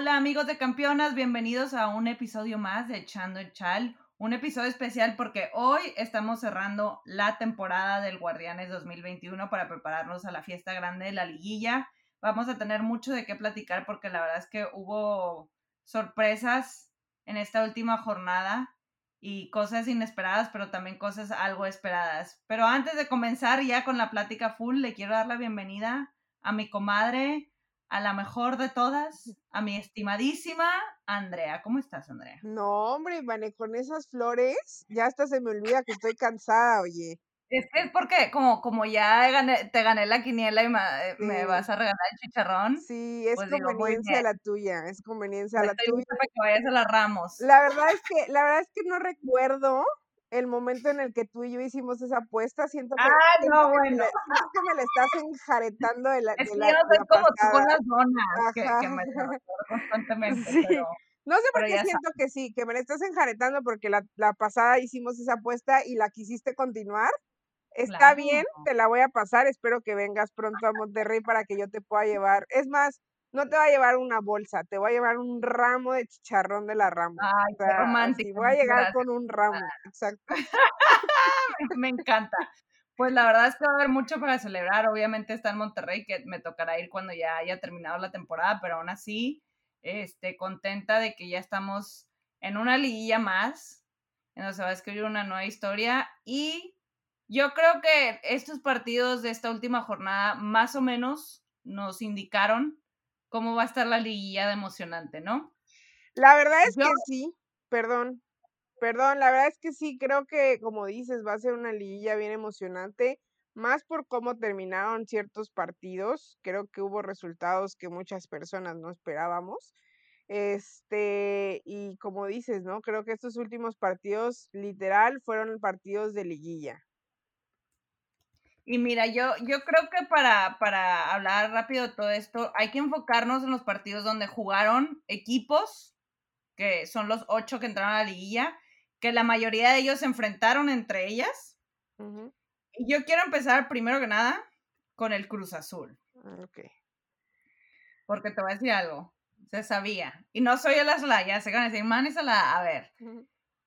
Hola amigos de campeonas, bienvenidos a un episodio más de Echando el Chal, un episodio especial porque hoy estamos cerrando la temporada del Guardianes 2021 para prepararnos a la fiesta grande de la liguilla. Vamos a tener mucho de qué platicar porque la verdad es que hubo sorpresas en esta última jornada y cosas inesperadas, pero también cosas algo esperadas. Pero antes de comenzar ya con la plática full, le quiero dar la bienvenida a mi comadre, a la mejor de todas, a mi estimadísima Andrea. ¿Cómo estás, Andrea? No, hombre, Vane, con esas flores, ya hasta se me olvida que estoy cansada, oye. Es que es porque como, como ya te gané la quiniela y me, vas a regalar el chicharrón. Sí, es pues conveniencia la tuya, es conveniencia la tuya. Para que vayas a las Ramos. La verdad es que, la verdad es que no recuerdo el momento en el que tú y yo hicimos esa apuesta, siento que, ah, no, bueno. me, siento que me la estás enjaretando de la, es de la, como tú con las donas, que, que, me constantemente, sí. pero, No sé por qué siento que sí, que me la estás enjaretando porque la, la, pasada hicimos esa apuesta y la quisiste continuar. Está claro. bien, te la voy a pasar, espero que vengas pronto a Monterrey para que yo te pueda llevar. Es más, no te va a llevar una bolsa, te voy a llevar un ramo de chicharrón de la rama. Ay, qué romántico. Voy a llegar con un ramo, exacto. me encanta. Pues la verdad es que va a haber mucho para celebrar. Obviamente está en Monterrey, que me tocará ir cuando ya haya terminado la temporada, pero aún así, este, contenta de que ya estamos en una liguilla más, en donde se va a escribir una nueva historia. Y yo creo que estos partidos de esta última jornada más o menos nos indicaron cómo va a estar la liguilla de emocionante, ¿no? La verdad es que sí, perdón, perdón, la verdad es que sí, creo que como dices, va a ser una liguilla bien emocionante, más por cómo terminaron ciertos partidos, creo que hubo resultados que muchas personas no esperábamos. Este, y como dices, ¿no? Creo que estos últimos partidos, literal, fueron partidos de liguilla. Y mira, yo, yo creo que para, para hablar rápido de todo esto, hay que enfocarnos en los partidos donde jugaron equipos, que son los ocho que entraron a la liguilla, que la mayoría de ellos se enfrentaron entre ellas. Y yo quiero empezar primero que nada con el Cruz Azul. Ah, ok. Porque te voy a decir algo, se sabía. Y no soy el ya se van a decir, man, la, a ver.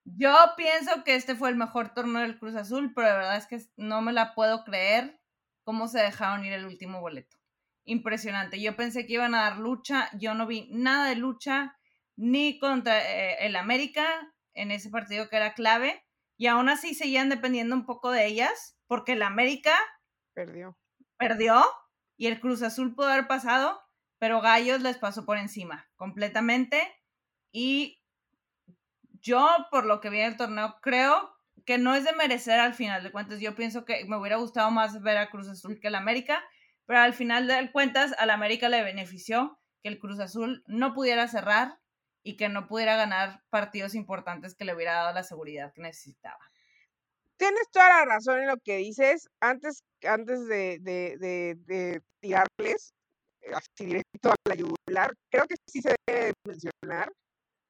Yo pienso que este fue el mejor torneo del Cruz Azul, pero de verdad es que no me la puedo creer cómo se dejaron ir el último boleto. Impresionante. Yo pensé que iban a dar lucha, yo no vi nada de lucha ni contra eh, el América en ese partido que era clave y aún así seguían dependiendo un poco de ellas porque el América perdió. Perdió y el Cruz Azul pudo haber pasado, pero Gallos les pasó por encima completamente y yo, por lo que vi en el torneo, creo que no es de merecer al final de cuentas. Yo pienso que me hubiera gustado más ver a Cruz Azul que el América, pero al final de cuentas al América le benefició que el Cruz Azul no pudiera cerrar y que no pudiera ganar partidos importantes que le hubiera dado la seguridad que necesitaba. Tienes toda la razón en lo que dices. Antes, antes de, de, de, de tirarles así directo a la yugular, creo que sí se debe mencionar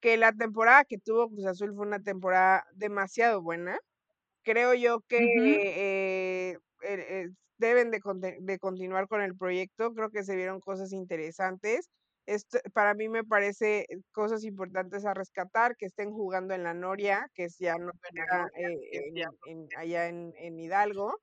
que la temporada que tuvo Cruz Azul fue una temporada demasiado buena. Creo yo que eh, eh, deben de, de, continuar con el proyecto. Creo que se vieron cosas interesantes. Esto, para mí me parece cosas importantes a rescatar, que estén jugando en la Noria, que es ya no eh, allá en, en Hidalgo.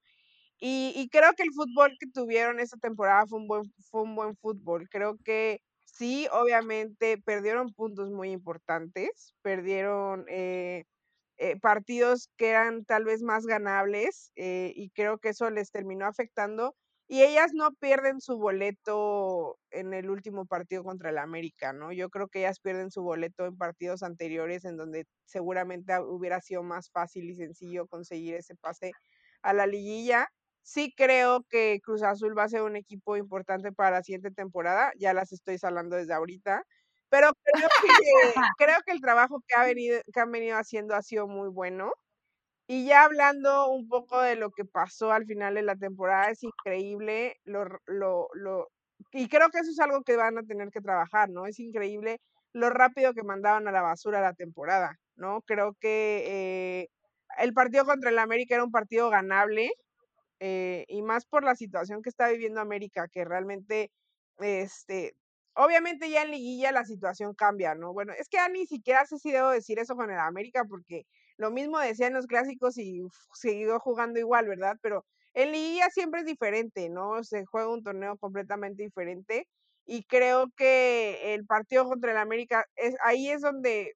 Y, y, creo que el fútbol que tuvieron esta temporada fue un buen, fue un buen fútbol. Creo que sí, obviamente perdieron puntos muy importantes, perdieron eh, eh, partidos que eran tal vez más ganables eh, y creo que eso les terminó afectando. Y ellas no pierden su boleto en el último partido contra el América, ¿no? Yo creo que ellas pierden su boleto en partidos anteriores en donde seguramente hubiera sido más fácil y sencillo conseguir ese pase a la liguilla. Sí creo que Cruz Azul va a ser un equipo importante para la siguiente temporada, ya las estoy salando desde ahorita, pero creo que, creo que el trabajo que, ha venido, que han venido haciendo ha sido muy bueno. Y ya hablando un poco de lo que pasó al final de la temporada, es increíble lo, lo, lo, y creo que eso es algo que van a tener que trabajar, ¿no? Es increíble lo rápido que mandaban a la basura la temporada, ¿no? Creo que eh, el partido contra el América era un partido ganable, eh, y más por la situación que está viviendo América, que realmente este, Obviamente ya en liguilla la situación cambia, ¿no? Bueno, es que ya ni siquiera sé si debo decir eso con el América porque lo mismo decían los clásicos y siguió jugando igual, ¿verdad? Pero en liguilla siempre es diferente, ¿no? Se juega un torneo completamente diferente y creo que el partido contra el América es ahí es donde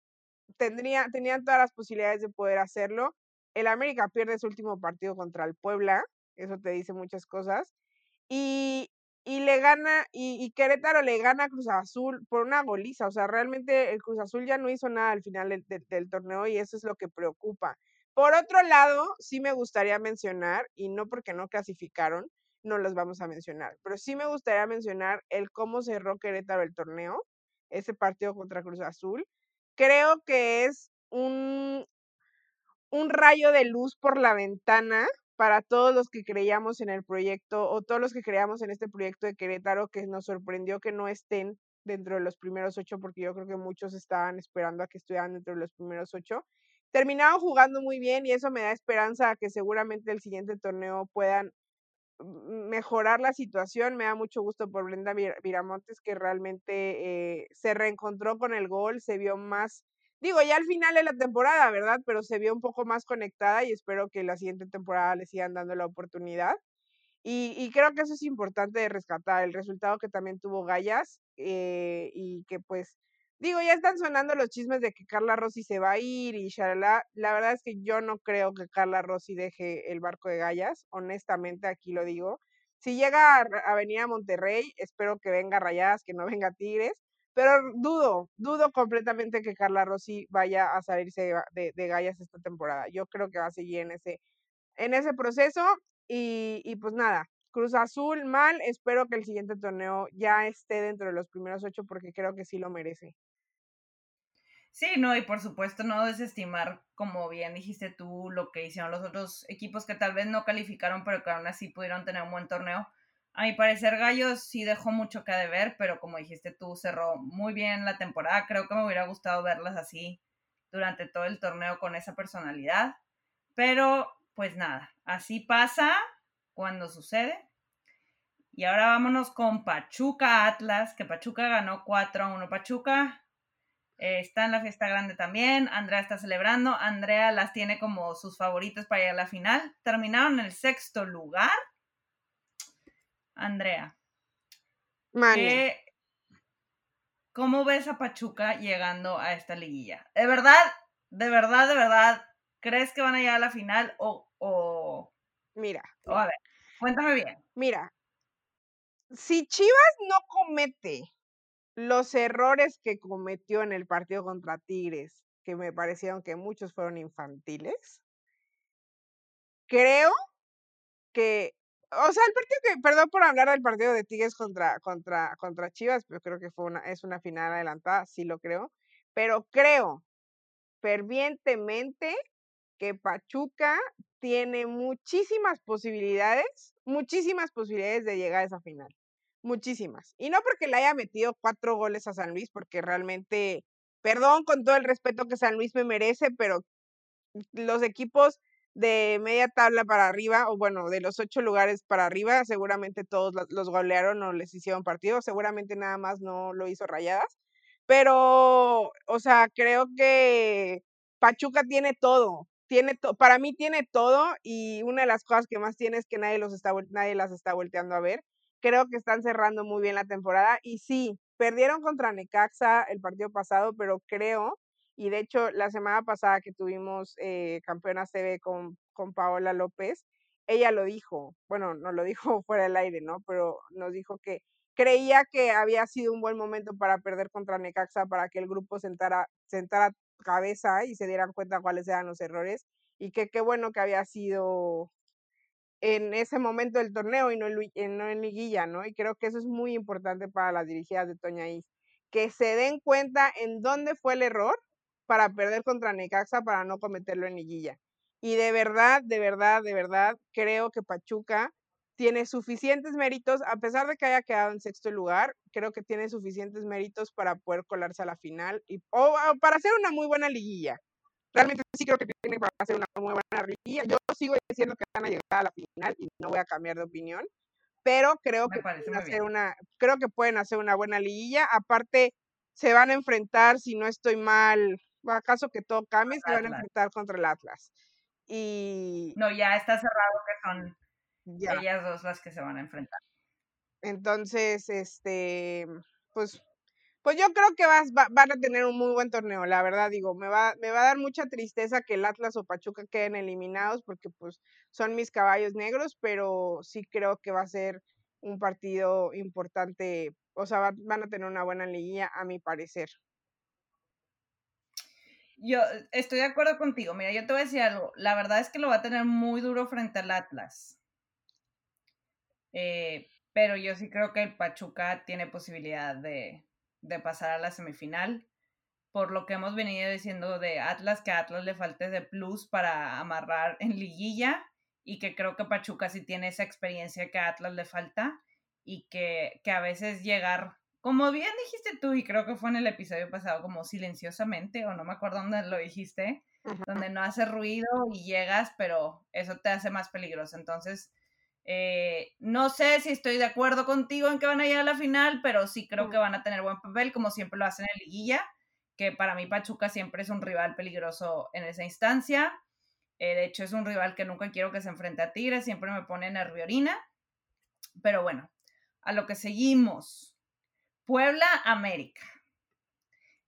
tendría tenían todas las posibilidades de poder hacerlo. El América pierde su último partido contra el Puebla, eso te dice muchas cosas. Y, y le gana, y, Querétaro le gana a Cruz Azul por una goliza. O sea, realmente el Cruz Azul ya no hizo nada al final del, torneo y eso es lo que preocupa. Por otro lado, sí me gustaría mencionar, y no porque no clasificaron, no los vamos a mencionar, pero sí me gustaría mencionar el cómo cerró Querétaro el torneo, ese partido contra Cruz Azul. Creo que es un, un rayo de luz por la ventana para todos los que creíamos en el proyecto o todos los que creíamos en este proyecto de Querétaro, que nos sorprendió que no estén dentro de los primeros ocho, porque yo creo que muchos estaban esperando a que estuvieran dentro de los primeros ocho. Terminaron jugando muy bien y eso me da esperanza a que seguramente el siguiente torneo puedan mejorar la situación. Me da mucho gusto por Brenda Viramontes, que realmente eh, se reencontró con el gol, se vio más Digo, ya al final de la temporada, ¿verdad? Pero se vio un poco más conectada y espero que la siguiente temporada le sigan dando la oportunidad. Y, creo que eso es importante de rescatar, el resultado que también tuvo Gallas eh, y que pues, digo, ya están sonando los chismes de que Carla Rossi se va a ir y shalala. La verdad es que yo no creo que Carla Rossi deje el barco de Gallas, honestamente aquí lo digo. Si llega a, venir a Monterrey, espero que venga Rayadas, que no venga Tigres, pero dudo, dudo completamente que Carla Rossi vaya a salirse de, de, Gallas esta temporada. Yo creo que va a seguir en ese, en ese proceso. Y, y, pues nada, Cruz Azul mal. Espero que el siguiente torneo ya esté dentro de los primeros ocho porque creo que sí lo merece. Sí, no, y por supuesto no desestimar, como bien dijiste tú, lo que hicieron los otros equipos que tal vez no calificaron, pero que aún así pudieron tener un buen torneo. A mi parecer, Gallos sí dejó mucho que deber, pero como dijiste tú, cerró muy bien la temporada. Creo que me hubiera gustado verlas así durante todo el torneo con esa personalidad. Pero, pues nada, así pasa cuando sucede. Y ahora vámonos con Pachuca Atlas, que Pachuca ganó 4 a 1. Pachuca eh, está en la fiesta grande también. Andrea está celebrando. Andrea las tiene como sus favoritas para ir a la final. Terminaron en el sexto lugar Andrea. ¿Cómo ves a Pachuca llegando a esta liguilla? ¿De verdad, de verdad, de verdad, crees que van a llegar a la final o... o... Mira. O a ver, cuéntame bien. Mira, si Chivas no comete los errores que cometió en el partido contra Tigres, que me parecieron que muchos fueron infantiles, creo que o sea, el partido que, perdón por hablar del partido de Tigres contra, contra, contra Chivas, pero creo que fue una, es una final adelantada, sí lo creo. Pero creo fervientemente que Pachuca tiene muchísimas posibilidades, muchísimas posibilidades de llegar a esa final. Muchísimas. Y no porque le haya metido cuatro goles a San Luis, porque realmente, perdón con todo el respeto que San Luis me merece, pero los equipos de media tabla para arriba, o bueno, de los ocho lugares para arriba, seguramente todos los golearon o les hicieron partido, seguramente nada más no lo hizo Rayadas, pero, o sea, creo que Pachuca tiene todo, tiene para mí tiene todo y una de las cosas que más tiene es que nadie, los está, nadie las está volteando a ver. Creo que están cerrando muy bien la temporada y sí, perdieron contra Necaxa el partido pasado, pero creo y de hecho, la semana pasada que tuvimos eh, campeona CB con, con Paola López, ella lo dijo, bueno, no lo dijo fuera del aire, ¿no? Pero nos dijo que creía que había sido un buen momento para perder contra Necaxa, para que el grupo sentara, sentara cabeza y se dieran cuenta cuáles eran los errores y que qué bueno que había sido en ese momento del torneo y no en, no en liguilla, ¿no? Y creo que eso es muy importante para las dirigidas de Toña Is, que se den cuenta en dónde fue el error para perder contra Necaxa para no cometerlo en liguilla. Y de verdad, de verdad, de verdad, creo que Pachuca tiene suficientes méritos, a pesar de que haya quedado en sexto lugar, creo que tiene suficientes méritos para poder colarse a la final y, o, para hacer una muy buena liguilla. Realmente sí creo que tiene para hacer una muy buena liguilla. Yo sigo diciendo que van a llegar a la final y no voy a cambiar de opinión, pero creo Me que pueden hacer bien. una, creo que pueden hacer una buena liguilla. Aparte, se van a enfrentar, si no estoy mal, acaso que todo cambie, se van a enfrentar contra el Atlas. Y No, ya está cerrado que son ya. ellas dos las que se van a enfrentar. Entonces, este, pues, pues yo creo que vas, va- van a tener un muy buen torneo, la verdad, digo, me va, me va a dar mucha tristeza que el Atlas o Pachuca queden eliminados porque pues son mis caballos negros, pero sí creo que va a ser un partido importante, o sea, va- van a tener una buena liguilla, a mi parecer. Yo estoy de acuerdo contigo. Mira, yo te voy a decir algo. La verdad es que lo va a tener muy duro frente al Atlas. Eh, pero yo sí creo que el Pachuca tiene posibilidad de, de pasar a la semifinal. Por lo que hemos venido diciendo de Atlas, que a Atlas le falte de plus para amarrar en liguilla. Y que creo que Pachuca sí tiene esa experiencia que a Atlas le falta. Y que, que a veces llegar como bien dijiste tú, y creo que fue en el episodio pasado, como silenciosamente, o no me acuerdo dónde lo dijiste, Ajá. donde no hace ruido y llegas, pero eso te hace más peligroso. Entonces, eh, no sé si estoy de acuerdo contigo en que van a llegar a la final, pero sí creo que van a tener buen papel, como siempre lo hacen en liguilla, que para mí Pachuca siempre es un rival peligroso en esa instancia. Eh, de hecho, es un rival que nunca quiero que se enfrente a Tigres, siempre me pone nerviorina. Pero bueno, a lo que seguimos. Puebla América.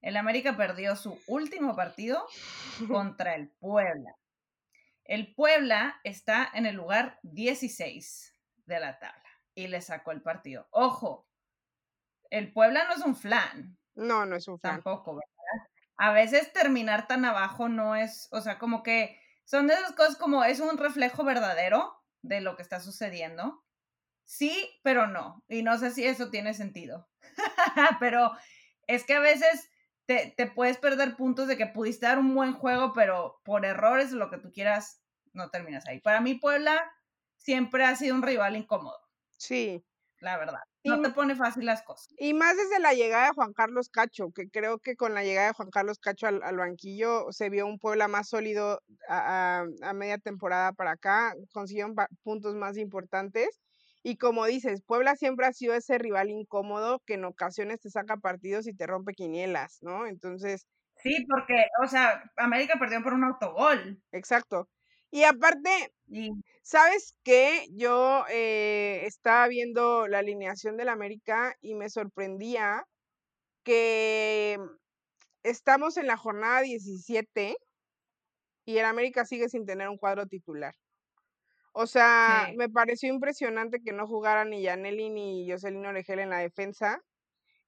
El América perdió su último partido contra el Puebla. El Puebla está en el lugar 16 de la tabla y le sacó el partido. Ojo, el Puebla no es un flan. No, no es un fan. Tampoco, ¿verdad? A veces terminar tan abajo no es, o sea, como que son de esas cosas como es un reflejo verdadero de lo que está sucediendo. Sí, pero no. Y no sé si eso tiene sentido. pero es que a veces te, te, puedes perder puntos de que pudiste dar un buen juego, pero por errores, lo que tú quieras, no terminas ahí. Para mí, Puebla siempre ha sido un rival incómodo. Sí. La verdad. No y, te pone fácil las cosas. Y más desde la llegada de Juan Carlos Cacho, que creo que con la llegada de Juan Carlos Cacho al, al banquillo se vio un Puebla más sólido a, a, a media temporada para acá, consiguieron puntos más importantes. Y como dices, Puebla siempre ha sido ese rival incómodo que en ocasiones te saca partidos y te rompe quinielas, ¿no? Entonces. Sí, porque, o sea, América perdió por un autogol. Exacto. Y aparte. ¿sabes qué? Yo eh, estaba viendo la alineación del América y me sorprendía que estamos en la jornada 17 y el América sigue sin tener un cuadro titular. O sea, Sí. me pareció impresionante que no jugaran ni Yaneli ni Jocelyn Oregel en la defensa.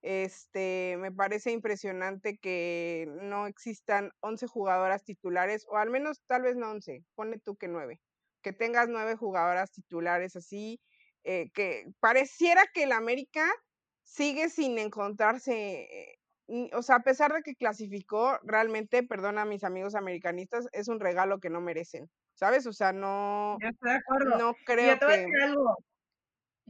Este, me parece impresionante que no existan 11 jugadoras titulares, o al menos tal vez no 11, pone tú que 9. Que tengas 9 jugadoras titulares así, eh, que pareciera que el América sigue sin encontrarse, eh, o sea, a pesar de que clasificó, realmente, perdona a mis amigos americanistas, es un regalo que no merecen, ¿sabes? O sea, no, Yo estoy de acuerdo. no creo yo te voy a que... decir algo.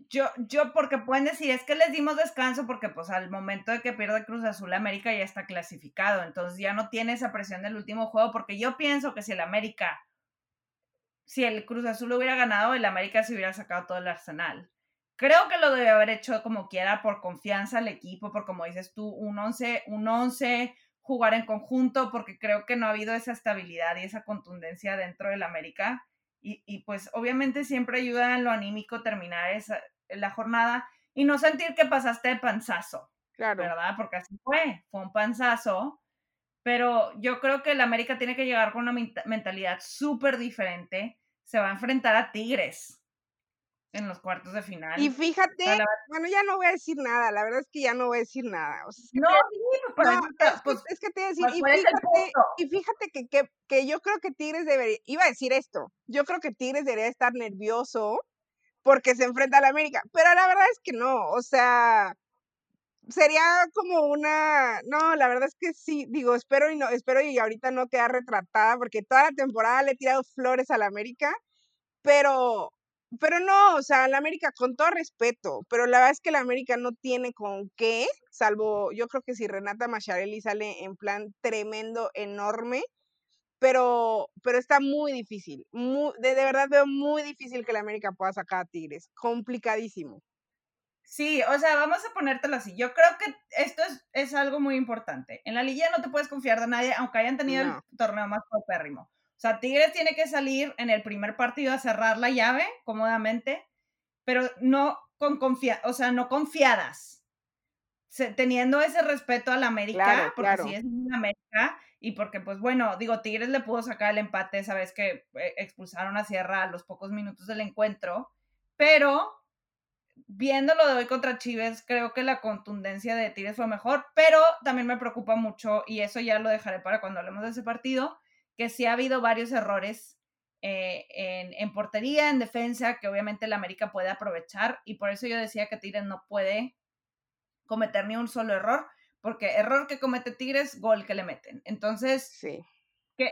Yo, yo, porque pueden decir, es que les dimos descanso porque pues al momento de que pierde Cruz Azul, América ya está clasificado, entonces ya no tiene esa presión del último juego, porque yo pienso que si el América, si el Cruz Azul hubiera ganado, el América se hubiera sacado todo el arsenal. Creo que lo debe haber hecho como quiera, por confianza al equipo, por como dices tú, un 11, un 11, jugar en conjunto, porque creo que no ha habido esa estabilidad y esa contundencia dentro del América. Y, y, pues obviamente siempre ayuda en lo anímico terminar esa, la jornada y no sentir que pasaste de panzazo, Claro. ¿verdad? Porque así fue, fue un panzazo, pero yo creo que el América tiene que llegar con una mentalidad súper diferente, se va a enfrentar a Tigres en los cuartos de final. Y fíjate, la- bueno, ya no voy a decir nada, la verdad es que ya no voy a decir nada. O sea, es que No, te- sí, pues, no, es, que, pues, es que te iba a decir, pues, y ¿cuál es el fíjate, y fíjate que, que, que yo creo que Tigres debería, iba a decir esto, yo creo que Tigres debería estar nervioso porque se enfrenta a la América, pero la verdad es que no, o sea, sería como una, no, la verdad es que sí, digo, espero y no, espero y ahorita no quedar retratada porque toda la temporada le he tirado flores a la América, pero, pero no, o sea, la América con todo respeto, pero la verdad es que la América no tiene con qué, salvo, yo creo que si Renata Macharelli sale en plan tremendo, enorme, pero, pero está muy difícil. de, verdad veo muy difícil que la América pueda sacar a Tigres. Complicadísimo. Sí, o sea, vamos a ponértelo así. Yo creo que esto es, algo muy importante. En la liga no te puedes confiar de nadie, aunque hayan tenido el torneo más popérrimo. O sea, Tigres tiene que salir en el primer partido a cerrar la llave cómodamente, pero no con confia o sea, no confiadas. teniendo ese respeto a la América, porque si es una América, y porque, pues bueno, digo, Tigres le pudo sacar el empate esa vez que eh, expulsaron a Sierra a los pocos minutos del encuentro, pero viéndolo de hoy contra Chives, creo que la contundencia de Tigres fue mejor, pero también me preocupa mucho, y eso ya lo dejaré para cuando hablemos de ese partido, que sí ha habido varios errores eh, en, en, portería, en defensa, que obviamente la América puede aprovechar, y por eso yo decía que Tigres no puede cometer ni un solo error, porque error que comete Tigres, gol que le meten. Entonces, sí. que,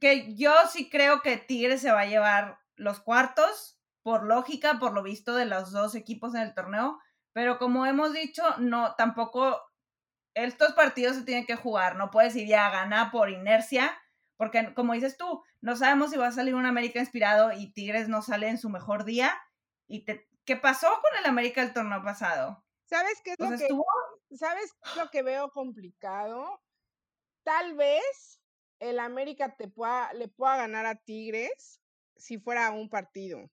que, yo sí creo que Tigres se va a llevar los cuartos, por lógica, por lo visto de los dos equipos en el torneo, pero como hemos dicho, no, tampoco estos partidos se tienen que jugar, no puedes ir ya a ganar por inercia, porque como dices tú, no sabemos si va a salir un América inspirado y Tigres no sale en su mejor día. ¿Y te, qué pasó con el América el torneo pasado? ¿Sabes qué es lo que ¿Sabes lo que veo complicado? Tal vez el América te pueda, le pueda ganar a Tigres si fuera un partido,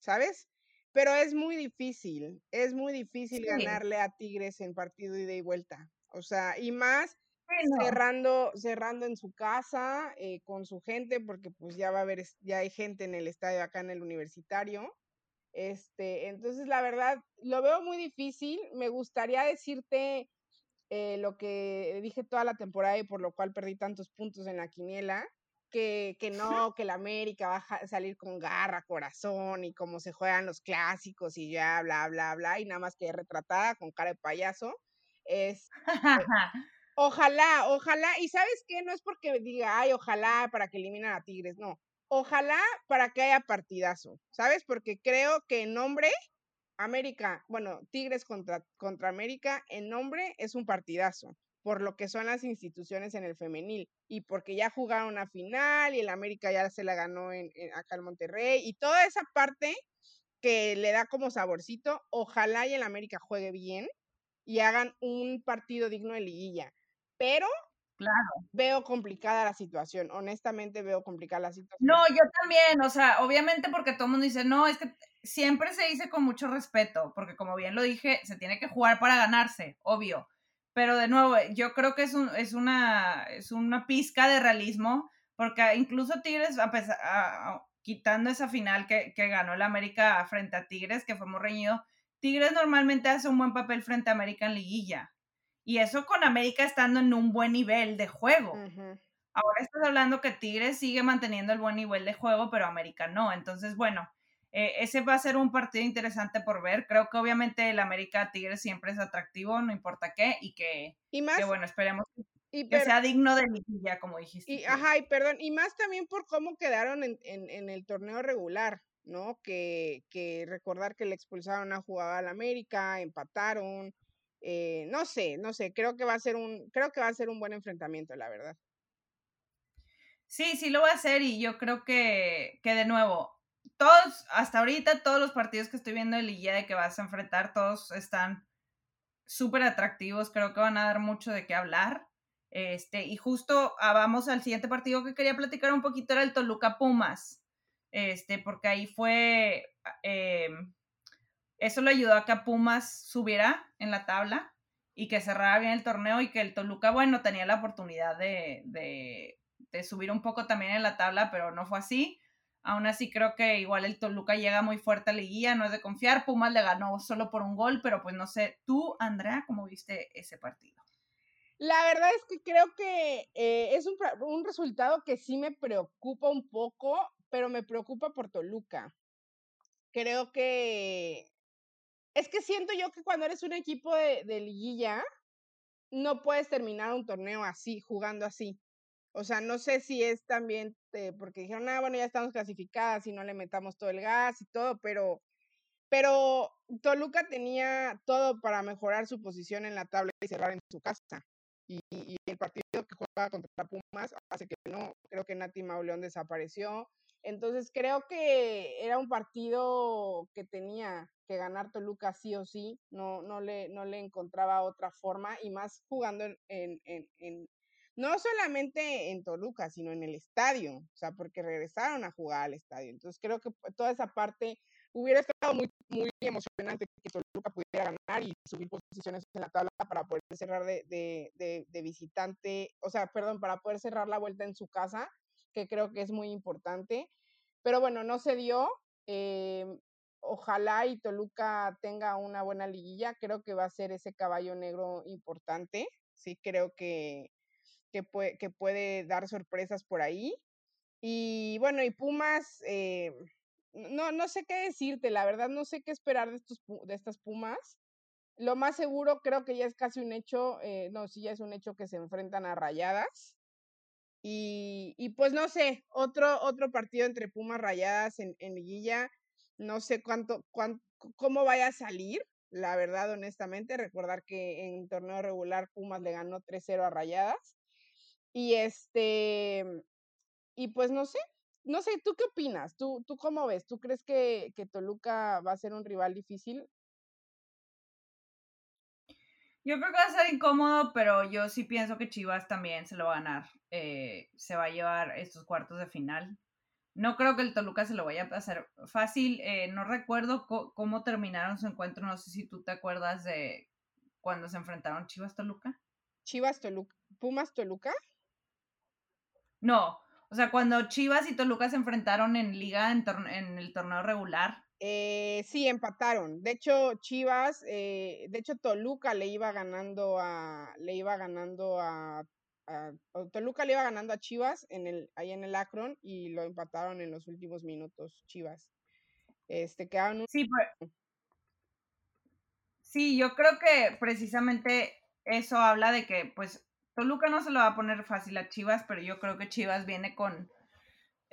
¿sabes? Pero es muy difícil, es muy difícil ganarle a Tigres en partido ida y vuelta. O sea, y más cerrando, cerrando en su casa, eh, con su gente, porque pues ya va a haber, ya hay gente en el estadio acá en el universitario. Este, entonces, la verdad, lo veo muy difícil. Me gustaría decirte eh, lo que dije toda la temporada y por lo cual perdí tantos puntos en la quiniela, que, que no, que la América va a salir con garra, corazón y cómo se juegan los clásicos y ya, bla, bla, bla, y nada más que retratada con cara de payaso. Es, ojalá, ojalá, y sabes qué, no es porque diga, ay, ojalá para que eliminen a Tigres, no, Ojalá para que haya partidazo, ¿sabes? Porque creo que en nombre, América, bueno, Tigres contra, contra América, en nombre es un partidazo, por lo que son las instituciones en el femenil y porque ya jugaron una final y el América ya se la ganó en, acá en Monterrey y toda esa parte que le da como saborcito, ojalá y el América juegue bien y hagan un partido digno de liguilla. Pero Claro. Veo complicada la situación, honestamente veo complicada la situación. No, yo también, o sea, obviamente porque todo el mundo dice, no, es que siempre se dice con mucho respeto, porque como bien lo dije, se tiene que jugar para ganarse, obvio. Pero de nuevo, yo creo que es, un, es, una, es una pizca de realismo, porque incluso Tigres, a pesar, quitando esa final que, que ganó el América frente a Tigres, que fue muy reñido, Tigres normalmente hace un buen papel frente a América en liguilla. Y eso con América estando en un buen nivel de juego. Ahora estás hablando que Tigres sigue manteniendo el buen nivel de juego, pero América no. Entonces, bueno, eh, ese va a ser un partido interesante por ver. Creo que obviamente el América Tigres siempre es atractivo, no importa qué, y que, y más, bueno, esperemos que sea digno de liguilla, como dijiste. Y, ajá, y perdón, y más también por cómo quedaron en, en, el torneo regular, ¿no? Que, que recordar que le expulsaron a jugar al América, empataron, eh, no sé, no sé, creo que va a ser un, creo que va a ser un buen enfrentamiento, la verdad. Sí, sí lo va a hacer y yo creo que, que de nuevo, todos, hasta ahorita, todos los partidos que estoy viendo de Liga de que vas a enfrentar, todos están súper atractivos, creo que van a dar mucho de qué hablar. Este, y justo ah, vamos al siguiente partido que quería platicar un poquito, era el Toluca Pumas. Este, porque ahí fue, eh, eso le ayudó a que Pumas subiera en la tabla y que cerrara bien el torneo y que el Toluca, bueno, tenía la oportunidad de, de, subir un poco también en la tabla, pero no fue así. Aún así creo que igual el Toluca llega muy fuerte a la liguilla, no es de confiar. Pumas le ganó solo por un gol, pero pues no sé, tú, Andrea, ¿cómo viste ese partido? La verdad es que creo que eh, es un, resultado que sí me preocupa un poco, pero me preocupa por Toluca. Creo que es que siento yo que cuando eres un equipo de, liguilla, no puedes terminar un torneo así, jugando así. O sea, no sé si es también eh, porque dijeron, ah, bueno, ya estamos clasificadas y no le metamos todo el gas y todo, pero, pero Toluca tenía todo para mejorar su posición en la tabla y cerrar en su casa. Y, el partido partido que juega contra Pumas hace que no, creo que Nati Mauleón desapareció. Entonces creo que era un partido que tenía que ganar Toluca sí o sí, no, no, le, no le encontraba otra forma y más jugando en, en, en, no solamente en Toluca, sino en el estadio, o sea, porque regresaron a jugar al estadio. Entonces creo que toda esa parte hubiera estado muy, muy emocionante que Toluca pudiera ganar y subir posiciones en la tabla para poder cerrar de, de, de, visitante, o sea, perdón, para poder cerrar la vuelta en su casa, que creo que es muy importante. Pero bueno, no se dio. Eh, ojalá y Toluca tenga una buena liguilla. Creo que va a ser ese caballo negro importante. Sí, creo que, que, puede, que puede dar sorpresas por ahí. Y bueno, y Pumas, eh, no, no sé qué decirte, la verdad no sé qué esperar de, estos, de estas Pumas. Lo más seguro creo que ya es casi un hecho, eh, no, sí ya es un hecho que se enfrentan a rayadas. Y, y pues no sé, otro, otro partido entre Pumas rayadas en, en no sé cuánto, cuánto, cómo vaya a salir, la verdad, honestamente. Recordar que en torneo regular Pumas le ganó 3-0 a rayadas. Y este, y pues no sé, no sé, ¿tú qué opinas? ¿Tú, tú cómo ves? ¿Tú crees que, que Toluca va a ser un rival difícil? Yo creo que va a ser incómodo, pero yo sí pienso que Chivas también se lo va a ganar. Eh, se va a llevar estos cuartos de final. No creo que el Toluca se lo vaya a hacer fácil. Eh, no recuerdo cómo terminaron su encuentro. No sé si tú te acuerdas de cuando se enfrentaron Chivas Toluca. Chivas Toluca. ¿Pumas Toluca? No, o sea, cuando Chivas y Toluca se enfrentaron en liga, en, el torneo regular. Eh, sí, empataron. De hecho, Chivas, eh, de hecho, Toluca le iba ganando a, le iba ganando a, Toluca le iba ganando a Chivas en el, ahí en el Akron y lo empataron en los últimos minutos, Chivas. Este, quedaron un... Sí, pues sí, yo creo que precisamente eso habla de que, pues, Toluca no se lo va a poner fácil a Chivas, pero yo creo que Chivas viene con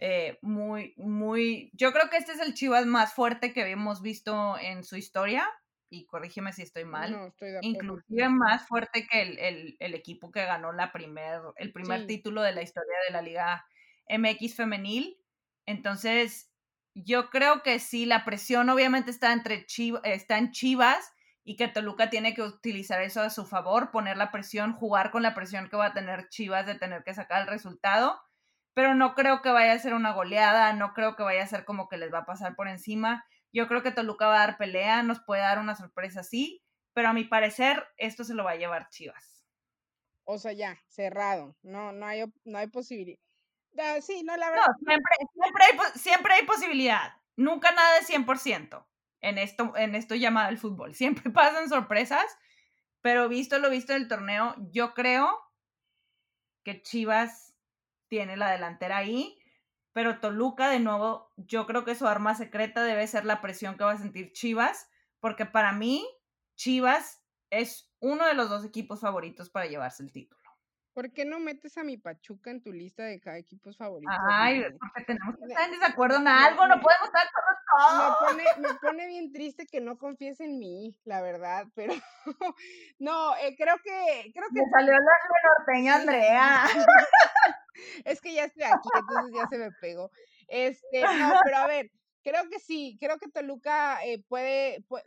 eh, muy, muy. Yo creo que este es el Chivas más fuerte que hemos visto en su historia. Y corrígeme si estoy mal. No, estoy de Inclusive más fuerte que el, equipo que ganó la primer, el primer título de la historia de la Liga MX femenil. Entonces, yo creo que sí, la presión obviamente está entre Chivas, está en Chivas y que Toluca tiene que utilizar eso a su favor, poner la presión, jugar con la presión que va a tener Chivas de tener que sacar el resultado, pero no creo que vaya a ser una goleada, no creo que vaya a ser como que les va a pasar por encima. Yo creo que Toluca va a dar pelea, nos puede dar una sorpresa así, pero a mi parecer esto se lo va a llevar Chivas. O sea, ya, cerrado, no, no hay, no hay posibilidad. Sí, no, la verdad. No, siempre, siempre, hay, siempre hay posibilidad, nunca nada de 100% en esto, en esto llamado el fútbol. Siempre pasan sorpresas, pero visto lo visto del torneo, yo creo que Chivas tiene la delantera ahí, pero Toluca, de nuevo, yo creo que su arma secreta debe ser la presión que va a sentir Chivas, porque para mí, Chivas es uno de los dos equipos favoritos para llevarse el título. ¿Por qué no metes a mi Pachuca en tu lista de cada equipos favoritos? Ay, porque tenemos que estar en desacuerdo en algo, no podemos estar todos. Me pone, me pone bien triste que no confíes en mí, la verdad, pero no, eh, creo que, creo que. Me salió la norteña Andrea. es que ya estoy aquí, entonces ya se me pegó. Este, no, pero a ver, creo que sí, creo que Toluca eh, puede, puede,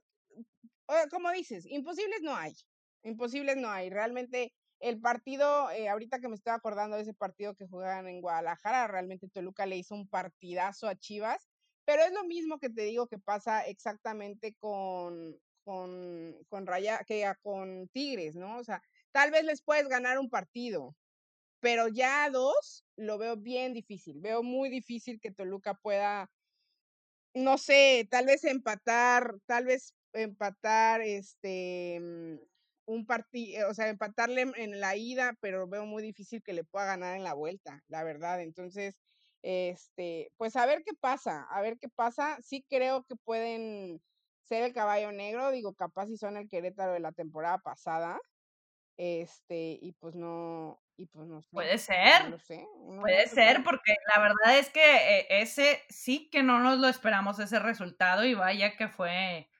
como dices, imposibles no hay, imposibles no hay, realmente el partido, eh, ahorita que me estoy acordando de ese partido que jugaban en Guadalajara, realmente Toluca le hizo un partidazo a Chivas, pero es lo mismo que te digo que pasa exactamente con, con, con Raya, que con Tigres, ¿no? O sea, tal vez les puedes ganar un partido, pero ya dos lo veo bien difícil. Veo muy difícil que Toluca pueda, no sé, tal vez empatar, tal vez empatar, este, mm, un partido, o sea, empatarle en la ida, pero veo muy difícil que le pueda ganar en la vuelta, la verdad. Entonces, este, pues a ver qué pasa, a ver qué pasa. Sí creo que pueden ser el caballo negro, digo, capaz si son el Querétaro de la temporada pasada. Este, y pues no, y pues no sé. Puede ser. Puede ser, porque la verdad es que eh, ese sí que no nos lo esperamos, ese resultado, y vaya que fue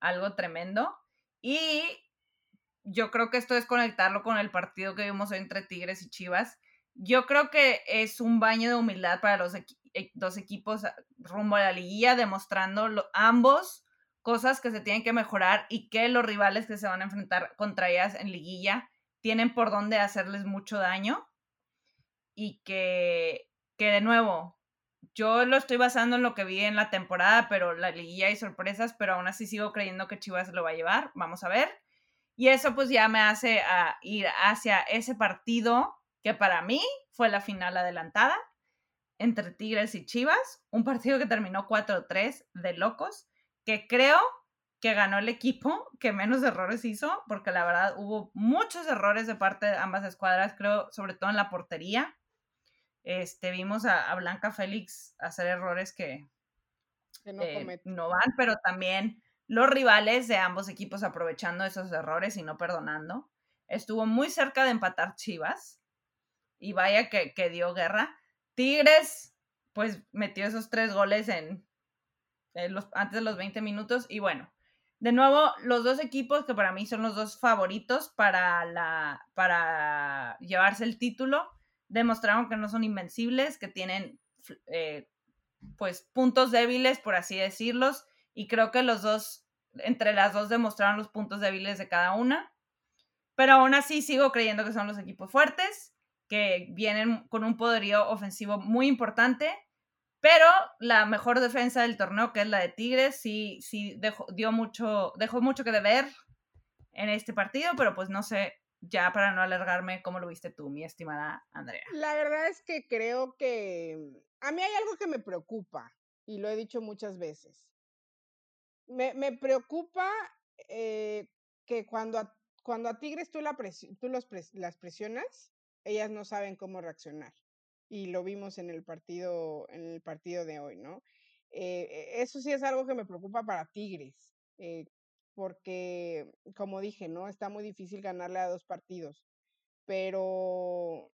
algo tremendo. Y yo creo que esto es conectarlo con el partido que vimos hoy entre Tigres y Chivas. Yo creo que es un baño de humildad para los e, dos equipos ah, rumbo a la liguilla, demostrando ambos cosas que se tienen que mejorar y que los rivales que se van a enfrentar contra ellas en liguilla tienen por dónde hacerles mucho daño y que, que de nuevo, yo lo estoy basando en lo que vi en la temporada, pero la liguilla hay sorpresas, pero aún así sigo creyendo que Chivas lo va a llevar. Vamos a ver. Y eso pues ya me hace a ir hacia ese partido que para mí fue la final adelantada entre Tigres y Chivas, un partido que terminó 4-3 de locos, que creo que ganó el equipo que menos errores hizo, porque la verdad hubo muchos errores de parte de ambas escuadras, creo, sobre todo en la portería. Este, vimos a, Blanca Félix hacer errores que, no, eh, no, van, pero también los rivales de ambos equipos aprovechando esos errores y no perdonando. Estuvo muy cerca de empatar Chivas y vaya que, que dio guerra. Tigres, pues metió esos tres goles en, los, antes de los 20 minutos y bueno, de nuevo, los dos equipos que para mí son los dos favoritos para, para llevarse el título demostraron que no son invencibles, que tienen eh, pues puntos débiles, por así decirlos, y creo que los dos, entre las dos demostraron los puntos débiles de cada una, pero aún así sigo creyendo que son los equipos fuertes, que vienen con un poderío ofensivo muy importante, pero la mejor defensa del torneo, que es la de Tigres, sí, sí dejó, dio mucho, dejó mucho que deber en este partido, pero pues no sé ya para no alargarme, ¿cómo lo viste tú, mi estimada Andrea? La verdad es que creo que a mí hay algo que me preocupa y lo he dicho muchas veces. Me, preocupa eh, que cuando a, cuando a Tigres tú, la las presionas, ellas no saben cómo reaccionar. Y lo vimos en el partido, en el partido de hoy, ¿no? Eh, eso sí es algo que me preocupa para Tigres. Eh, porque, como dije, ¿no? Está muy difícil ganarle a dos partidos, pero,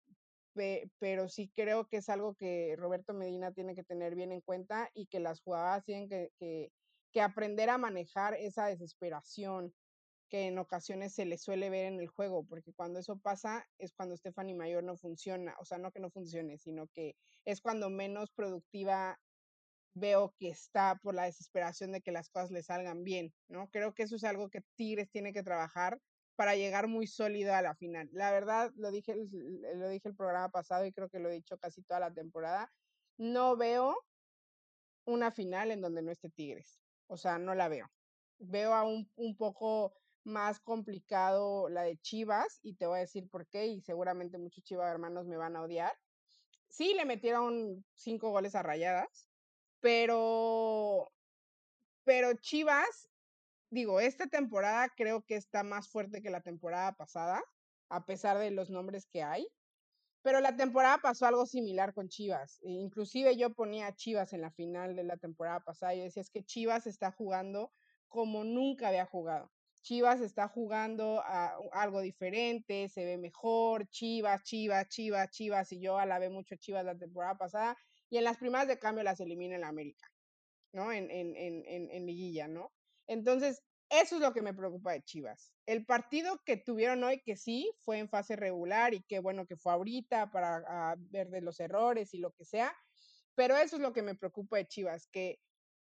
pero sí creo que es algo que Roberto Medina tiene que tener bien en cuenta y que las jugadoras tienen que, que aprender a manejar esa desesperación que en ocasiones se le suele ver en el juego, porque cuando eso pasa es cuando Stephanie Mayor no funciona, o sea, no que no funcione, sino que es cuando menos productiva veo que está por la desesperación de que las cosas le salgan bien, ¿no? Creo que eso es algo que Tigres tiene que trabajar para llegar muy sólido a la final. La verdad, lo dije, lo dije el programa pasado y creo que lo he dicho casi toda la temporada, no veo una final en donde no esté Tigres. O sea, no la veo. Veo a un, un poco más complicado la de Chivas y te voy a decir por qué y seguramente muchos Chivas hermanos me van a odiar. Sí, le metieron cinco goles a rayadas, pero, pero Chivas, digo, esta temporada creo que está más fuerte que la temporada pasada, a pesar de los nombres que hay. Pero la temporada pasó algo similar con Chivas. E inclusive yo ponía Chivas en la final de la temporada pasada. y decía, es que Chivas está jugando como nunca había jugado. Chivas está jugando a algo diferente, se ve mejor, Chivas, Chivas, Chivas, Chivas, y yo alabé mucho Chivas la temporada pasada, y en las primeras de cambio las elimina el América, ¿no? En, en, en, en, liguilla, ¿no? Entonces, eso es lo que me preocupa de Chivas. El partido que tuvieron hoy, que sí, fue en fase regular y qué bueno que fue ahorita para ver de los errores y lo que sea, pero eso es lo que me preocupa de Chivas, que,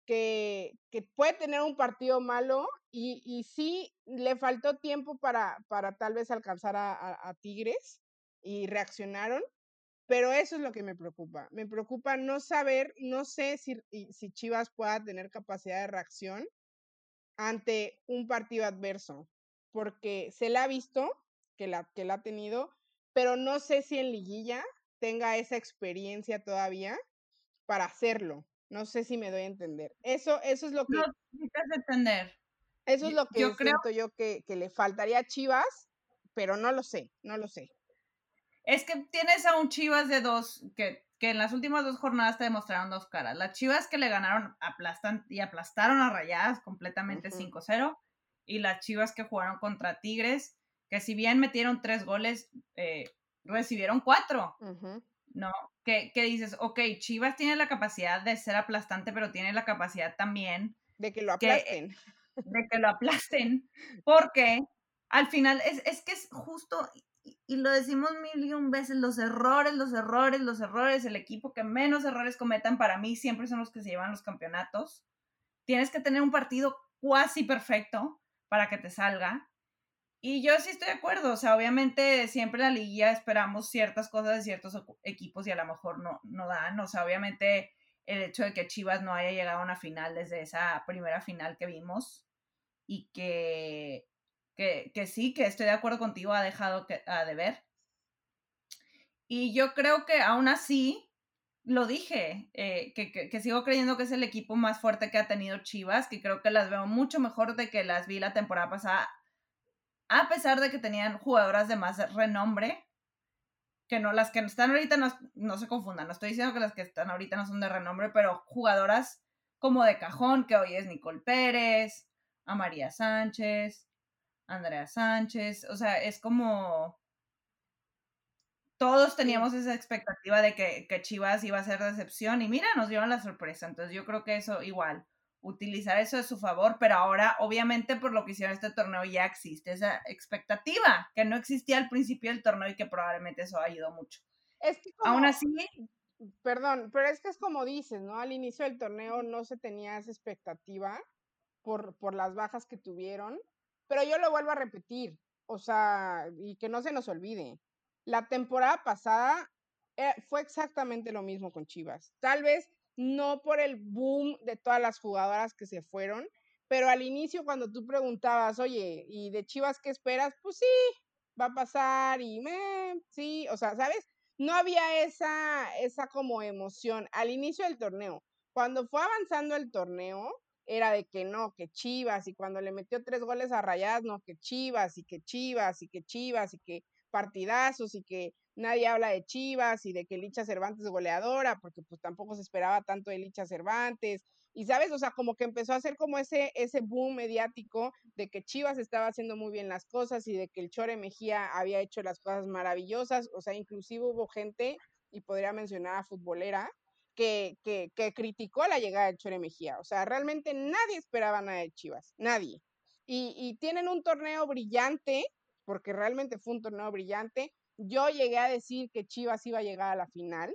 que, puede tener un partido malo y, sí le faltó tiempo para, para tal vez alcanzar a, a Tigres y reaccionaron, pero eso es lo que me preocupa. Me preocupa no saber, no sé si, si Chivas pueda tener capacidad de reacción ante un partido adverso, porque se la ha visto que la, que la ha tenido, pero no sé si en liguilla tenga esa experiencia todavía para hacerlo. No sé si me doy a entender. Eso, eso es lo que. No necesitas entender. Eso es lo que yo siento creo... yo que, que le faltaría a Chivas, pero no lo sé, no lo sé. Es que tienes a un Chivas de dos, que, que en las últimas dos jornadas te demostraron dos caras. Las Chivas que le ganaron aplastan, y aplastaron a Rayadas completamente 5-0, y las Chivas que jugaron contra Tigres, que si bien metieron tres goles, eh, recibieron cuatro. ¿No? Que, que, dices, ok, Chivas tiene la capacidad de ser aplastante, pero tiene la capacidad también de que lo aplasten. de que lo aplasten, porque al final es, es que es justo, y, lo decimos mil y un veces, los errores, los errores, los errores, el equipo que menos errores cometan para mí siempre son los que se llevan los campeonatos. Tienes que tener un partido cuasi perfecto para que te salga. Y yo sí estoy de acuerdo, o sea, obviamente siempre en la liguilla esperamos ciertas cosas de ciertos equipos y a lo mejor no, no dan, o sea, obviamente el hecho de que Chivas no haya llegado a una final desde esa primera final que vimos y que que, sí, que estoy de acuerdo contigo, ha dejado que, a de ver. Y yo creo que aún así, lo dije, eh, que, sigo creyendo que es el equipo más fuerte que ha tenido Chivas, que creo que las veo mucho mejor de que las vi la temporada pasada, a pesar de que tenían jugadoras de más renombre, que no, las que están ahorita no, no se confundan, no estoy diciendo que las que están ahorita no son de renombre, pero jugadoras como de cajón, que hoy es Nicole Pérez, a María Sánchez, Andrea Sánchez, o sea, es como... Todos teníamos esa expectativa de que, Chivas iba a ser decepción y mira, nos dieron la sorpresa. Entonces yo creo que eso igual, utilizar eso a su favor, pero ahora obviamente por lo que hicieron este torneo ya existe esa expectativa que no existía al principio del torneo y que probablemente eso ayudó mucho. Es que Aún así... Perdón, pero es que es como dices, ¿no? Al inicio del torneo no se tenía esa expectativa por, por las bajas que tuvieron pero yo lo vuelvo a repetir, o sea, y que no se nos olvide. La temporada pasada eh, fue exactamente lo mismo con Chivas. Tal vez no por el boom de todas las jugadoras que se fueron, pero al inicio cuando tú preguntabas, oye, ¿y de Chivas qué esperas? Pues sí, va a pasar y me, sí, o sea, ¿sabes? No había esa, esa como emoción al inicio del torneo. Cuando fue avanzando el torneo, era de que no, que Chivas, y cuando le metió tres goles a Rayadas, no, que Chivas, y que Chivas, y que Chivas, y que partidazos, y que nadie habla de Chivas, y de que Licha Cervantes es goleadora, porque pues tampoco se esperaba tanto de Licha Cervantes, y sabes, o sea, como que empezó a hacer como ese, ese boom mediático de que Chivas estaba haciendo muy bien las cosas y de que el Chore Mejía había hecho las cosas maravillosas, o sea, inclusive hubo gente, y podría mencionar a futbolera, que, que, criticó la llegada de Chore Mejía. O sea, realmente nadie esperaba nada de Chivas, nadie. Y, tienen un torneo brillante, porque realmente fue un torneo brillante. Yo llegué a decir que Chivas iba a llegar a la final.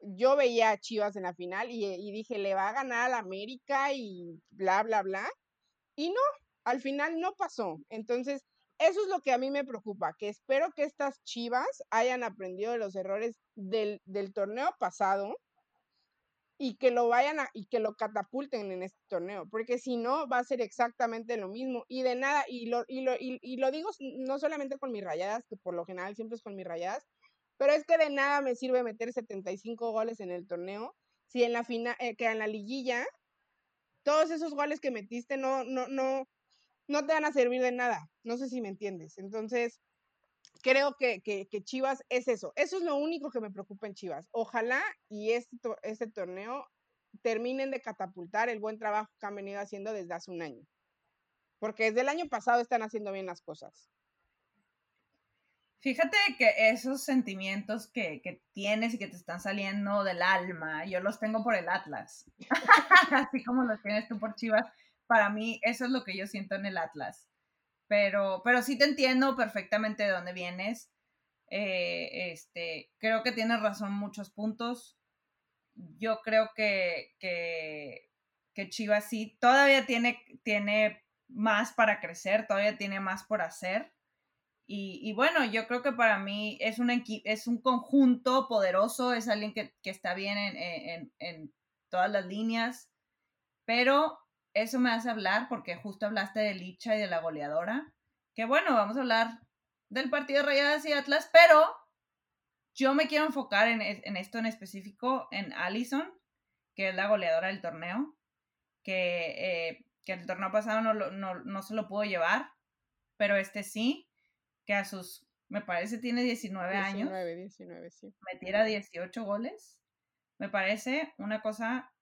Yo veía a Chivas en la final y, y dije, le va a ganar a la América y bla, bla, bla. Y no, al final no pasó. Entonces, eso es lo que a mí me preocupa, que espero que estas Chivas hayan aprendido de los errores del, del torneo pasado y que lo vayan a, y que lo catapulten en este torneo, porque si no va a ser exactamente lo mismo y de nada, y lo, y lo, y, lo digo no solamente con mis rayadas, que por lo general siempre es con mis rayadas, pero es que de nada me sirve meter 75 goles en el torneo, si en la final, eh, que en la liguilla, todos esos goles que metiste no, no, no, no te van a servir de nada, no sé si me entiendes, entonces creo que, Chivas es eso. Eso es lo único que me preocupa en Chivas. Ojalá y este, este torneo terminen de catapultar el buen trabajo que han venido haciendo desde hace un año. Porque desde el año pasado están haciendo bien las cosas. Fíjate que esos sentimientos que, que, tienes y que te están saliendo del alma, yo los tengo por el Atlas. Así como los tienes tú por Chivas. Para mí, eso es lo que yo siento en el Atlas pero, pero sí te entiendo perfectamente de dónde vienes. Eh, este, creo que tienes razón muchos puntos. Yo creo que, que, Chivas sí todavía tiene, tiene más para crecer, todavía tiene más por hacer. Y, bueno, yo creo que para mí es un, es un conjunto poderoso, es alguien que, está bien en, en, todas las líneas, pero eso me hace hablar porque justo hablaste de Licha y de la goleadora. Que bueno, vamos a hablar del partido de Rayadas y Atlas, pero yo me quiero enfocar en, esto en específico, en Allison, que es la goleadora del torneo, que, eh, que el torneo pasado no, no, no se lo pudo llevar, pero este sí, que a sus, me parece, tiene 19, años. 19, sí. Metiera 18 goles. Me parece una cosa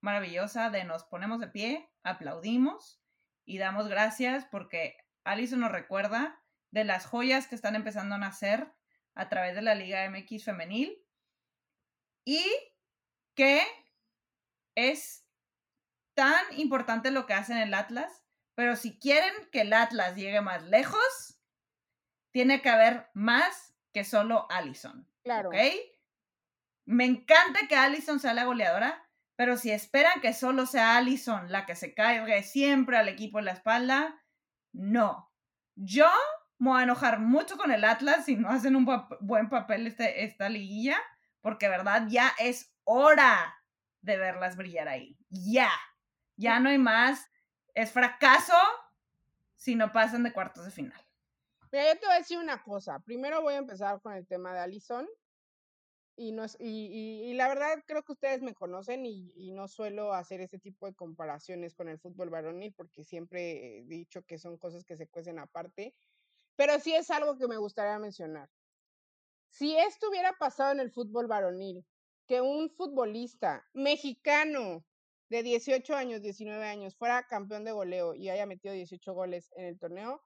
maravillosa de nos ponemos de pie, aplaudimos y damos gracias porque Alison nos recuerda de las joyas que están empezando a nacer a través de la Liga MX femenil y que es tan importante lo que hacen el Atlas, Pero si quieren que el Atlas llegue más lejos, tiene que haber más que solo Allison. Claro. ¿Ok? Me encanta que Allison sea la goleadora, pero si esperan que solo sea Allison la que se caiga siempre al equipo en la espalda, no. Yo me voy a enojar mucho con el Atlas si no hacen un buen papel este, esta liguilla, porque verdad ya es hora de verlas brillar ahí. Ya. Ya no hay más. Es fracaso si no pasan de cuartos de final. Mira, yo te voy a decir una cosa. Primero voy a empezar con el tema de Allison. Y, no y, la verdad creo que ustedes me conocen y, y, no suelo hacer ese tipo de comparaciones con el fútbol varonil porque siempre he dicho que son cosas que se cuecen aparte, pero sí es algo que me gustaría mencionar. Si esto hubiera pasado en el fútbol varonil, que un futbolista mexicano de 18 años, 19 años, fuera campeón de goleo y haya metido 18 goles en el torneo,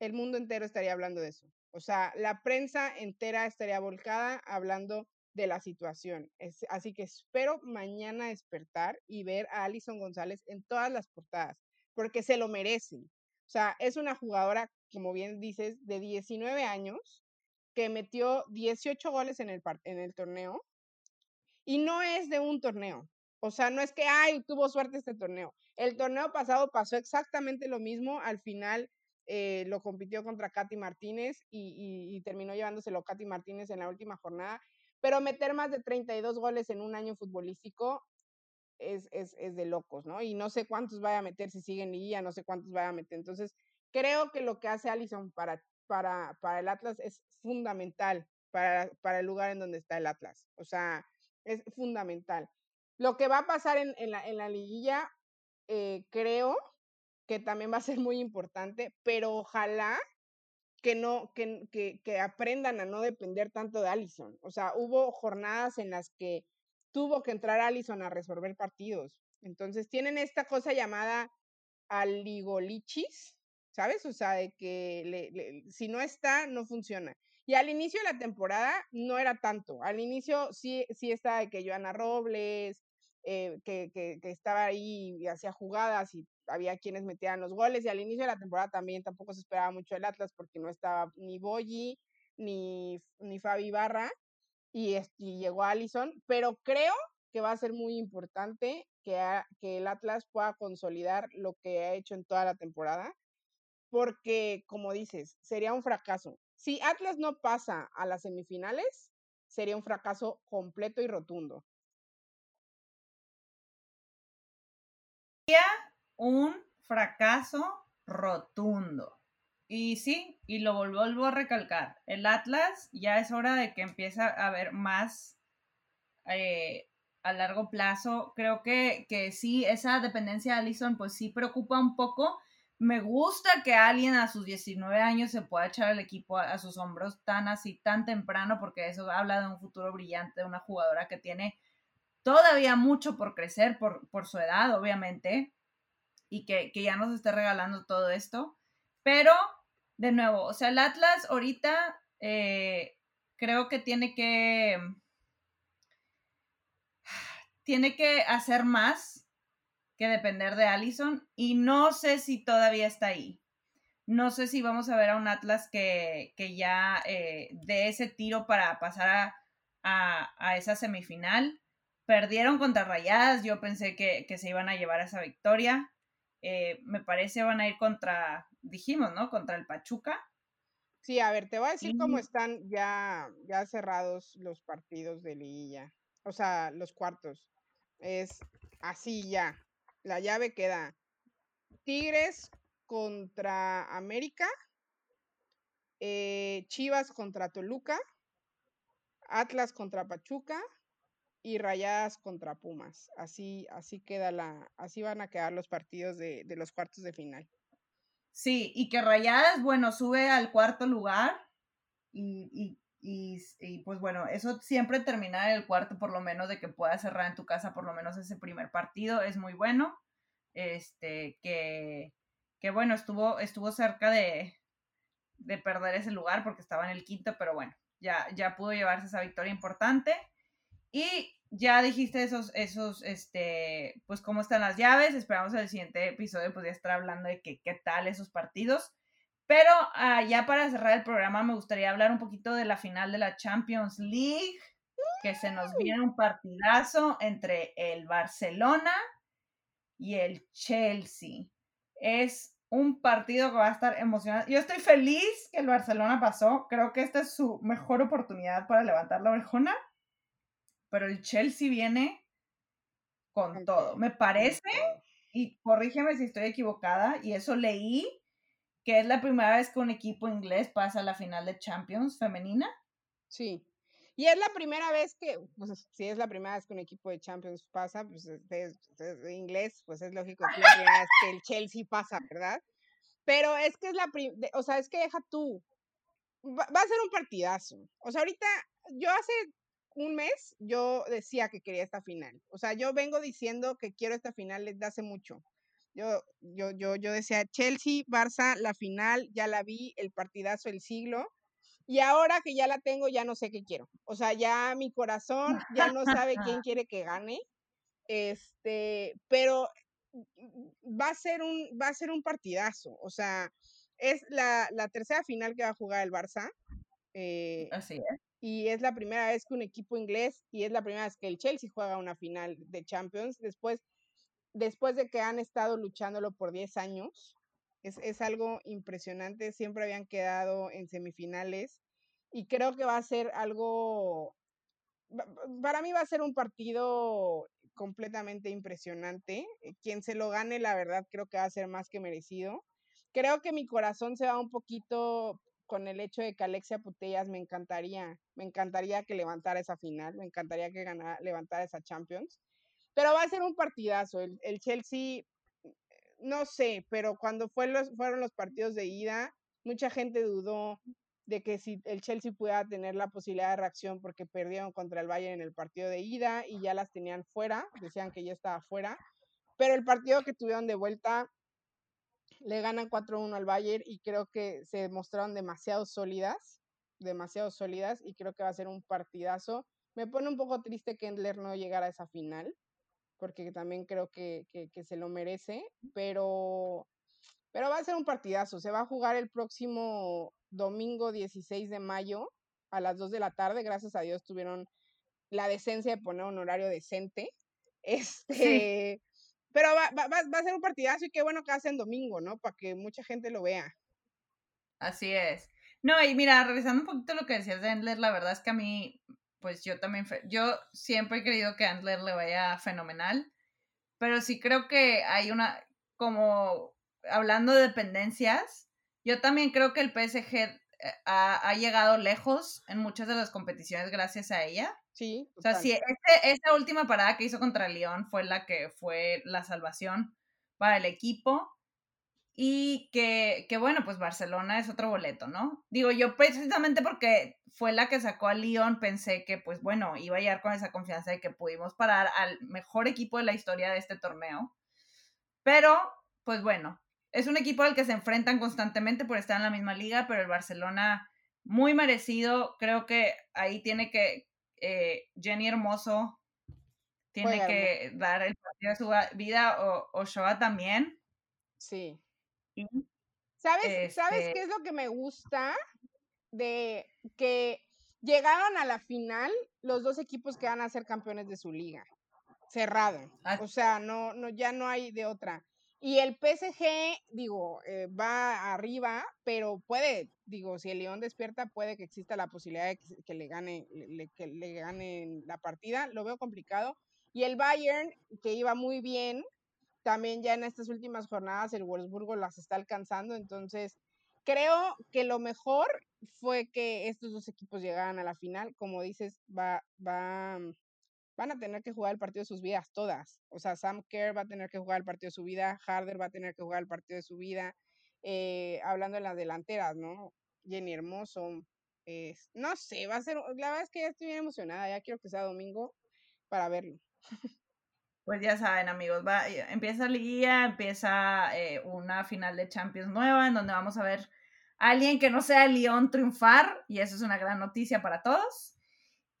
el mundo entero estaría hablando de eso. O sea, la prensa entera estaría volcada hablando de la situación. así que espero mañana despertar y ver a Alison González en todas las portadas, porque se lo merece. O sea, es una jugadora, como bien dices, de 19 años, que metió 18 goles en el, en el torneo y no es de un torneo. O sea, no es que, ay, tuvo suerte este torneo. El torneo pasado pasó exactamente lo mismo. Al final eh, lo compitió contra Katy Martínez y, terminó llevándoselo Katy Martínez en la última jornada. Pero meter más de 32 goles en un año futbolístico es, es, es de locos, ¿no? Y no sé cuántos vaya a meter si sigue en Liguilla, no sé cuántos vaya a meter. Entonces, creo que lo que hace Allison para, para, para el Atlas es fundamental para, para el lugar en donde está el Atlas. O sea, es fundamental. Lo que va a pasar en, la, en la, liguilla, eh, creo que también va a ser muy importante, pero ojalá que no, que, que, que, aprendan a no depender tanto de Allison. O sea, hubo jornadas en las que tuvo que entrar Allison a resolver partidos. Entonces tienen esta cosa llamada aligolichis, ¿sabes? O sea, de que si no está, no funciona. Y al inicio de la temporada no era tanto. Al inicio sí, sí estaba de que Joana Robles, eh, que, que, estaba ahí y hacía jugadas y había quienes metían los goles. Y al inicio de la temporada también tampoco se esperaba mucho el Atlas porque no estaba ni Boyi ni, ni Fabi Barra y, y llegó Allison. Pero creo que va a ser muy importante que, que el Atlas pueda consolidar lo que ha hecho en toda la temporada. Porque, como dices, sería un fracaso si Atlas no pasa a las semifinales, sería un fracaso completo y rotundo. Un fracaso rotundo. Y sí, y lo vuelvo a recalcar, el Atlas ya es hora de que empiece a haber más eh, a largo plazo. Creo que, que sí, esa dependencia de Allison pues sí preocupa un poco, me gusta que alguien a sus 19 años se pueda echar el equipo a, sus hombros tan así, tan temprano, porque eso habla de un futuro brillante, de una jugadora que tiene todavía mucho por crecer, por, por su edad, obviamente, y que, ya nos esté regalando todo esto. Pero, de nuevo, o sea, el Atlas ahorita eh, creo que tiene que... Tiene que hacer más que depender de Allison y no sé si todavía está ahí. No sé si vamos a ver a un Atlas que, ya eh, dé ese tiro para pasar a, esa semifinal. Perdieron contra Rayadas, yo pensé que, se iban a llevar esa victoria. Eh, me parece van a ir contra, dijimos, ¿no? Contra el Pachuca. Sí, a ver, te voy a decir cómo están ya, ya cerrados los partidos de liguilla. O sea, los cuartos. Es así ya. La llave queda Tigres contra América, eh, Chivas contra Toluca, Atlas contra Pachuca y Rayadas contra Pumas. Así, así queda la, así van a quedar los partidos de, los cuartos de final. Sí, y que Rayadas, bueno, sube al cuarto lugar y, y, pues bueno, eso siempre terminar en el cuarto, por lo menos de que puedas cerrar en tu casa por lo menos ese primer partido, es muy bueno. Este, que, que bueno, estuvo, estuvo cerca de, de perder ese lugar porque estaba en el quinto, pero bueno, ya, ya pudo llevarse esa victoria importante. Y ya dijiste esos, esos, este, pues cómo están las llaves. Esperamos el siguiente episodio pues ya estar hablando de qué tal esos partidos. Pero ah, ya para cerrar el programa me gustaría hablar un poquito de la final de la Champions League, que se nos viene un partidazo entre el Barcelona y el Chelsea. Es un partido que va a estar emocionante. Yo estoy feliz que el Barcelona pasó. Creo que esta es su mejor oportunidad para levantar la orejona. Pero el Chelsea viene con todo. Me parece, y corrígeme si estoy equivocada, y eso leí que es la primera vez que un equipo inglés pasa a la final de Champions femenina. Sí. Y es la primera vez que, pues si es la primera vez que un equipo de Champions pasa, pues es, inglés, pues es lógico que es la primera vez que el Chelsea pasa, ¿verdad? Pero es que es la primera, o sea, es que deja tú, va, va, a ser un partidazo. O sea, ahorita, yo hace un mes, yo decía que quería esta final. O sea, yo vengo diciendo que quiero esta final desde hace mucho. Yo, yo, yo, yo decía, Chelsea, Barça, la final, ya la vi, el partidazo del siglo. Y ahora que ya la tengo, ya no sé qué quiero. O sea, ya mi corazón ya no sabe quién quiere que gane. Este, pero va a ser un, va a ser un partidazo. O sea, es la, la tercera final que va a jugar el Barça. Eh, Así es. Y es la primera vez que un equipo inglés, y es la primera vez que el Chelsea juega una final de Champions. Después después de que han estado luchándolo por 10 años. Es, es, algo impresionante, siempre habían quedado en semifinales y creo que va a ser algo, para mí va a ser un partido completamente impresionante. Eh, quien se lo gane, la verdad, creo que va a ser más que merecido. Creo que mi corazón se va un poquito con el hecho de que Alexia Putellas me encantaría, me encantaría que levantara esa final, me encantaría que ganara, levantara esa Champions. Pero va a ser un partidazo. El, el Chelsea, no sé, pero cuando fue los, fueron los partidos de ida, mucha gente dudó de que si el Chelsea pudiera tener la posibilidad de reacción porque perdieron contra el Bayern en el partido de ida y ya las tenían fuera, decían que ya estaba fuera, pero el partido que tuvieron de vuelta le ganan 4-1 al Bayern y creo que se mostraron demasiado sólidas, demasiado sólidas y creo que va a ser un partidazo. Me pone un poco triste que Endler no llegara a esa final, porque también creo que, se lo merece, pero, pero va a ser un partidazo. Se va a jugar el próximo domingo 16 de mayo a las 2 de la tarde. Gracias a Dios tuvieron la decencia de poner un horario decente. Este, pero va, va, va, a ser un partidazo y qué bueno que hacen domingo, ¿no? Para que mucha gente lo vea. Así es. No, y mira, regresando un poquito a lo que decías de Endler, la verdad es que a mí pues yo también, yo siempre he creído que Andler le vaya fenomenal, pero sí creo que hay una, como hablando de dependencias, yo también creo que el PSG eh, ha, llegado lejos en muchas de las competiciones gracias a ella. Sí. O sea, si este, esta última parada que hizo contra León fue la que fue la salvación para el equipo. Y que, que, bueno, pues Barcelona es otro boleto, ¿no? Digo, yo precisamente porque fue la que sacó a Lyon, pensé que, pues bueno, iba a llegar con esa confianza de que pudimos parar al mejor equipo de la historia de este torneo. Pero, pues bueno, es un equipo al que se enfrentan constantemente por estar en la misma liga, pero el Barcelona muy merecido. Creo que ahí tiene que eh, Jenny Hermoso tiene que dar el partido de su vida o Ochoa también. Sí. ¿Sabes, ¿Sabes este qué es lo que me gusta? De que llegaron a la final los dos equipos que van a ser campeones de su liga. Cerrado. Ah. O sea, no, no, ya no hay de otra. Y el PSG, digo, eh, va arriba, pero puede, digo, si el León despierta, puede que exista la posibilidad de que, le gane, que le gane la partida. Lo veo complicado. Y el Bayern, que iba muy bien, también ya en estas últimas jornadas el Wolfsburgo las está alcanzando, entonces creo que lo mejor fue que estos dos equipos llegaran a la final, como dices, va, va, van a tener que jugar el partido de sus vidas todas, o sea, Sam Kerr va a tener que jugar el partido de su vida, Harder va a tener que jugar el partido de su vida, eh, hablando de las delanteras, ¿no? Jenny Hermoso, no sé, va a ser, la verdad es que ya estoy bien emocionada, ya quiero que sea domingo para verlo. Pues ya saben, amigos, va, eh, empieza la guía, empieza eh, una final de Champions nueva en donde vamos a ver a alguien que no sea León triunfar y eso es una gran noticia para todos.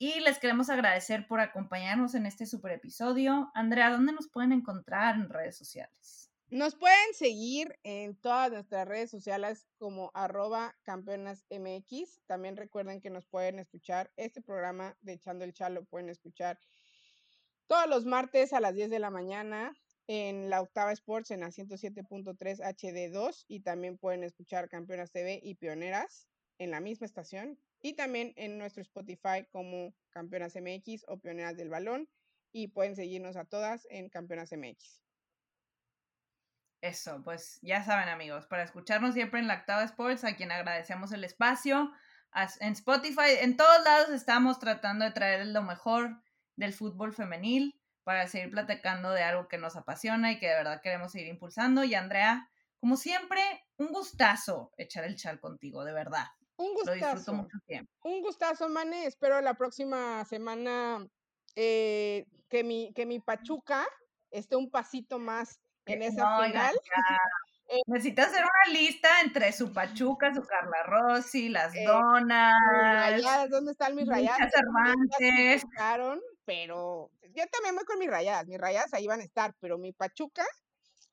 Y les queremos agradecer por acompañarnos en este super episodio. Andrea, ¿dónde nos pueden encontrar en redes sociales? Nos pueden seguir en todas nuestras redes sociales como arroba campeonasmx. También recuerden que nos pueden escuchar este programa de Echando el Chalo, pueden escuchar todos los martes a las 10 de la mañana en la Octava Sports en la 107.3 HD2 y también pueden escuchar Campeonas TV y Pioneras en la misma estación y también en nuestro Spotify como Campeonas MX o Pioneras del Balón y pueden seguirnos a todas en Campeonas MX. Eso, pues ya saben amigos, para escucharnos siempre en Lactava Sports, a quien agradecemos el espacio, en Spotify, en todos lados estamos tratando de traer lo mejor del fútbol femenil para seguir platicando de algo que nos apasiona y que de verdad queremos seguir impulsando. Y Andrea, como siempre, un gustazo echar el chal contigo, de verdad. Un gustazo. Un gustazo, Mane. Espero la próxima semana eh, que, mi, que mi Pachuca esté un pasito más en esa final. Eh, Necesita hacer una lista entre su Pachuca, su Carla Rossi, las eh, donas. Rayadas, ¿dónde están mis rayadas? Cervantes. Pero yo también voy con mis rayadas. Mis rayadas ahí van a estar, pero mi Pachuca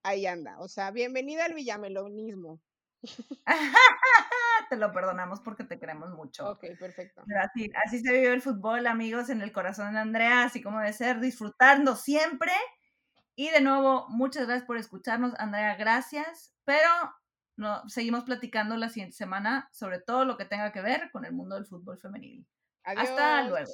ahí anda. O sea, bienvenida al villamelonismo. te lo perdonamos porque te queremos mucho. Ok, perfecto. así, así se vive el fútbol, amigos, en el corazón de Andrea, así como debe ser, disfrutando siempre. Y de nuevo, muchas gracias por escucharnos, Andrea, gracias. Pero no, seguimos platicando la siguiente semana sobre todo lo que tenga que ver con el mundo del fútbol femenil. Hasta luego.